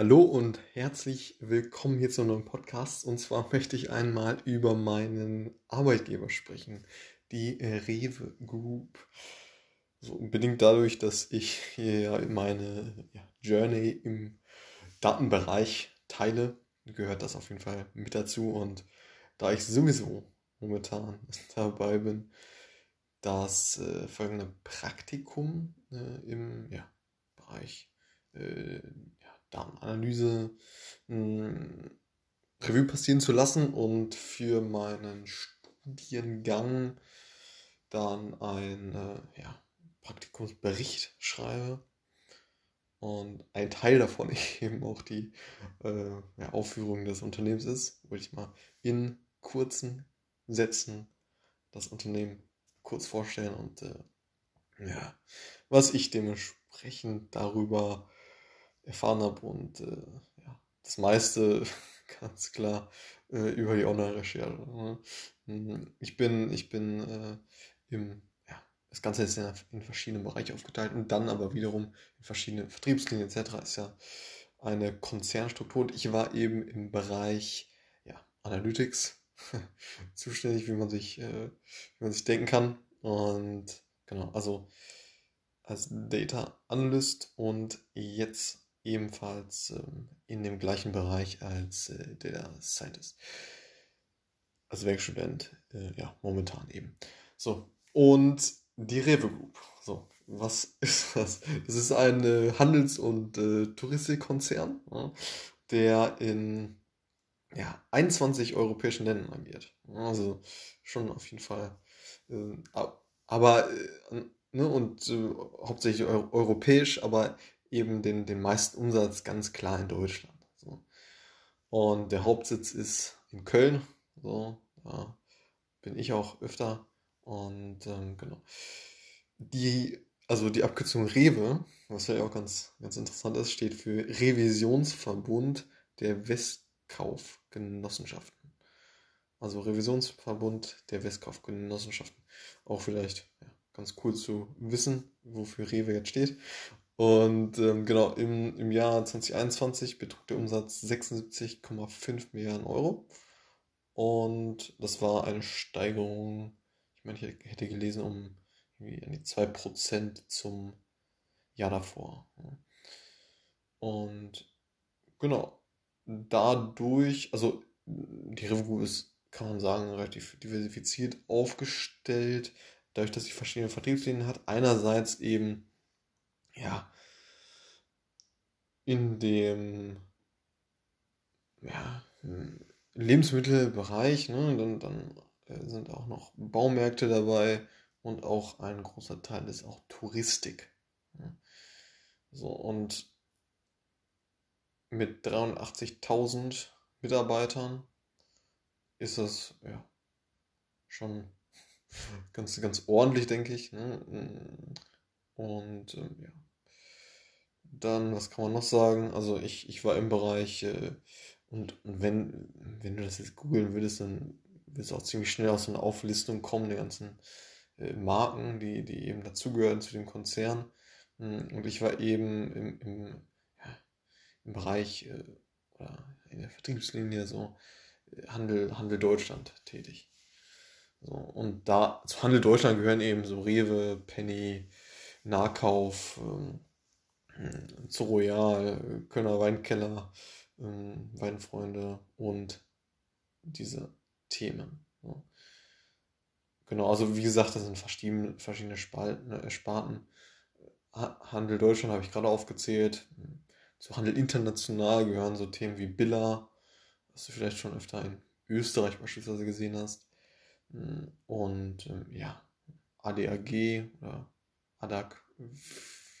Hallo und herzlich willkommen hier zu einem neuen Podcast. Und zwar möchte ich einmal über meinen Arbeitgeber sprechen, die Rewe Group. So bedingt dadurch, dass ich hier meine ja, Journey im Datenbereich teile, gehört das auf jeden Fall mit dazu. Und da ich sowieso momentan dabei bin, das äh, folgende Praktikum äh, im ja, Bereich äh, Datenanalyse hm, Revue passieren zu lassen und für meinen Studiengang dann ein äh, ja, Praktikumsbericht schreibe. Und ein Teil davon eben auch die äh, ja, Aufführung des Unternehmens ist, wo ich mal in kurzen Sätzen das Unternehmen kurz vorstellen und äh, ja, was ich dementsprechend darüber erfahren habe und äh, ja, das meiste ganz klar äh, über die Online-Recherche. Ne? Hm, ich bin, ich bin äh, im, ja, das Ganze ist in, in verschiedene Bereiche aufgeteilt und dann aber wiederum in verschiedene Vertriebslinien etc. ist ja eine Konzernstruktur und ich war eben im Bereich ja, Analytics zuständig, wie man sich, äh, wie man sich denken kann. Und genau, also als Data Analyst und jetzt ebenfalls ähm, in dem gleichen Bereich als äh, der Scientist. Als Werkstudent, äh, ja, momentan eben. So, und die Rewe Group. So, was ist das? Das ist ein äh, Handels- und äh, Touristikkonzern, ja, der in ja, 21 europäischen Ländern agiert. Also schon auf jeden Fall. Äh, aber, äh, ne, und äh, hauptsächlich europäisch, aber eben den, den meisten Umsatz ganz klar in Deutschland. So. Und der Hauptsitz ist in Köln. So, da bin ich auch öfter. Und ähm, genau. Die, also die Abkürzung Rewe, was ja auch ganz, ganz interessant ist, steht für Revisionsverbund der Westkaufgenossenschaften. Also Revisionsverbund der Westkaufgenossenschaften. Auch vielleicht ja, ganz cool zu wissen, wofür Rewe jetzt steht. Und ähm, genau, im, im Jahr 2021 betrug der Umsatz 76,5 Milliarden Euro. Und das war eine Steigerung, ich meine, ich hätte gelesen, um irgendwie an die 2% zum Jahr davor. Und genau, dadurch, also die Revu ist, kann man sagen, relativ diversifiziert aufgestellt, dadurch, dass sie verschiedene Vertriebslinien hat. Einerseits eben ja, in dem ja, Lebensmittelbereich, ne, dann, dann äh, sind auch noch Baumärkte dabei und auch ein großer Teil ist auch Touristik. So, und mit 83.000 Mitarbeitern ist das ja schon ganz, ganz ordentlich, denke ich. Ne? Und ähm, ja. Dann, was kann man noch sagen? Also ich, ich war im Bereich äh, und, und wenn, wenn du das jetzt googeln würdest, dann wirst du auch ziemlich schnell aus einer Auflistung kommen, der ganzen äh, Marken, die, die eben dazugehören zu dem Konzern. Hm, und ich war eben im, im, ja, im Bereich äh, oder in der Vertriebslinie so äh, Handel, Handel Deutschland tätig. So, und da zu Handel Deutschland gehören eben so Rewe, Penny, Nahkauf, ähm, zu Royal, Kölner Weinkeller, ähm, Weinfreunde und diese Themen. Ja. Genau, also wie gesagt, das sind verschiedene, Spalten, äh, Sparten. Handel Deutschland habe ich gerade aufgezählt. Zu Handel international gehören so Themen wie Billa, was du vielleicht schon öfter in Österreich beispielsweise gesehen hast. Und ähm, ja, ADAG oder ADAC,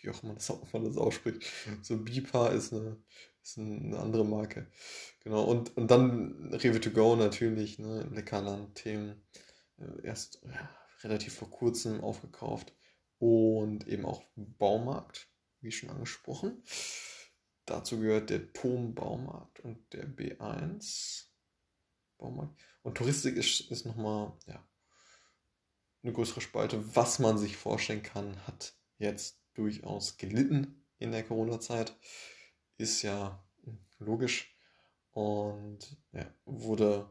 wie auch immer das, man das ausspricht. So BIPA ist eine, ist eine andere Marke. Genau, und, und dann Rewe to go natürlich, ne, Leckerland-Themen. Äh, erst ja, relativ vor kurzem aufgekauft. Und eben auch Baumarkt, wie schon angesprochen. Dazu gehört der Tom Baumarkt und der B1 Baumarkt. Und Touristik ist, ist nochmal, ja, eine größere Spalte. Was man sich vorstellen kann, hat jetzt durchaus gelitten in der Corona-Zeit. Ist ja logisch. Und ja, wurde,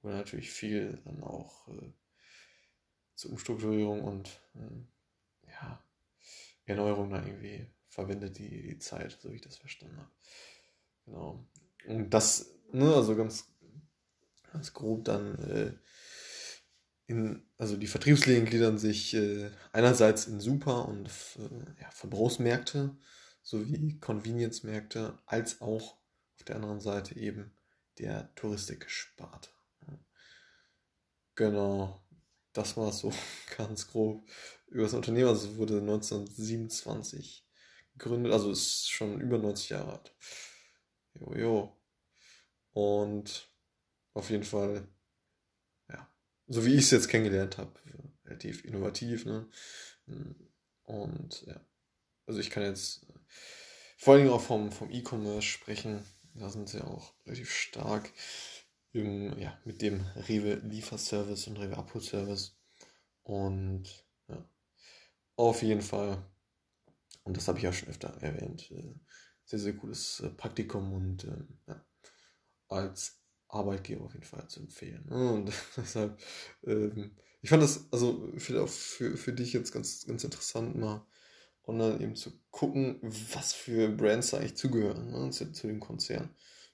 wurde natürlich viel dann auch äh, zur Umstrukturierung und äh, ja, Erneuerung da irgendwie verwendet, die, die Zeit, so wie ich das verstanden habe. Genau. Und das, ne, also ganz, ganz grob dann äh, in, also die Vertriebslinien gliedern sich äh, einerseits in Super- und äh, ja, Verbrauchsmärkte sowie Convenience-Märkte, als auch auf der anderen Seite eben der Touristik-Sparte. Genau, das war so ganz grob über das Unternehmen. Also es wurde 1927 gegründet, also ist schon über 90 Jahre alt. Jo, jo. Und auf jeden Fall, so wie ich es jetzt kennengelernt habe, relativ innovativ, ne? Und ja, also ich kann jetzt vor allen Dingen auch vom, vom E-Commerce sprechen. Da sind sie auch relativ stark im, ja, mit dem Rewe Lieferservice und Rewe Abholservice. Und ja, auf jeden Fall, und das habe ich auch schon öfter erwähnt, äh, sehr, sehr cooles äh, Praktikum und ähm, ja, als Arbeitgeber auf jeden Fall zu empfehlen. Und deshalb, ähm, ich fand das also für, für, für dich jetzt ganz, ganz interessant, mal dann eben zu gucken, was für Brands da eigentlich zugehören ne, zu, zu, dem Konzern.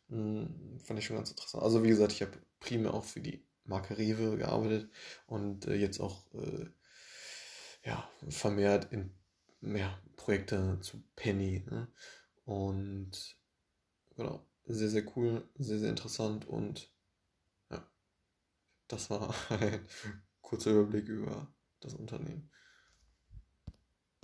Hm, fand ich schon ganz interessant. Also wie gesagt, ich habe primär auch für die Marke Rewe gearbeitet und äh, jetzt auch äh, ja, vermehrt in ja, Projekte zu Penny. Ne? Und genau, sehr, sehr cool, sehr, sehr interessant und ja, das war ein kurzer Überblick über das Unternehmen.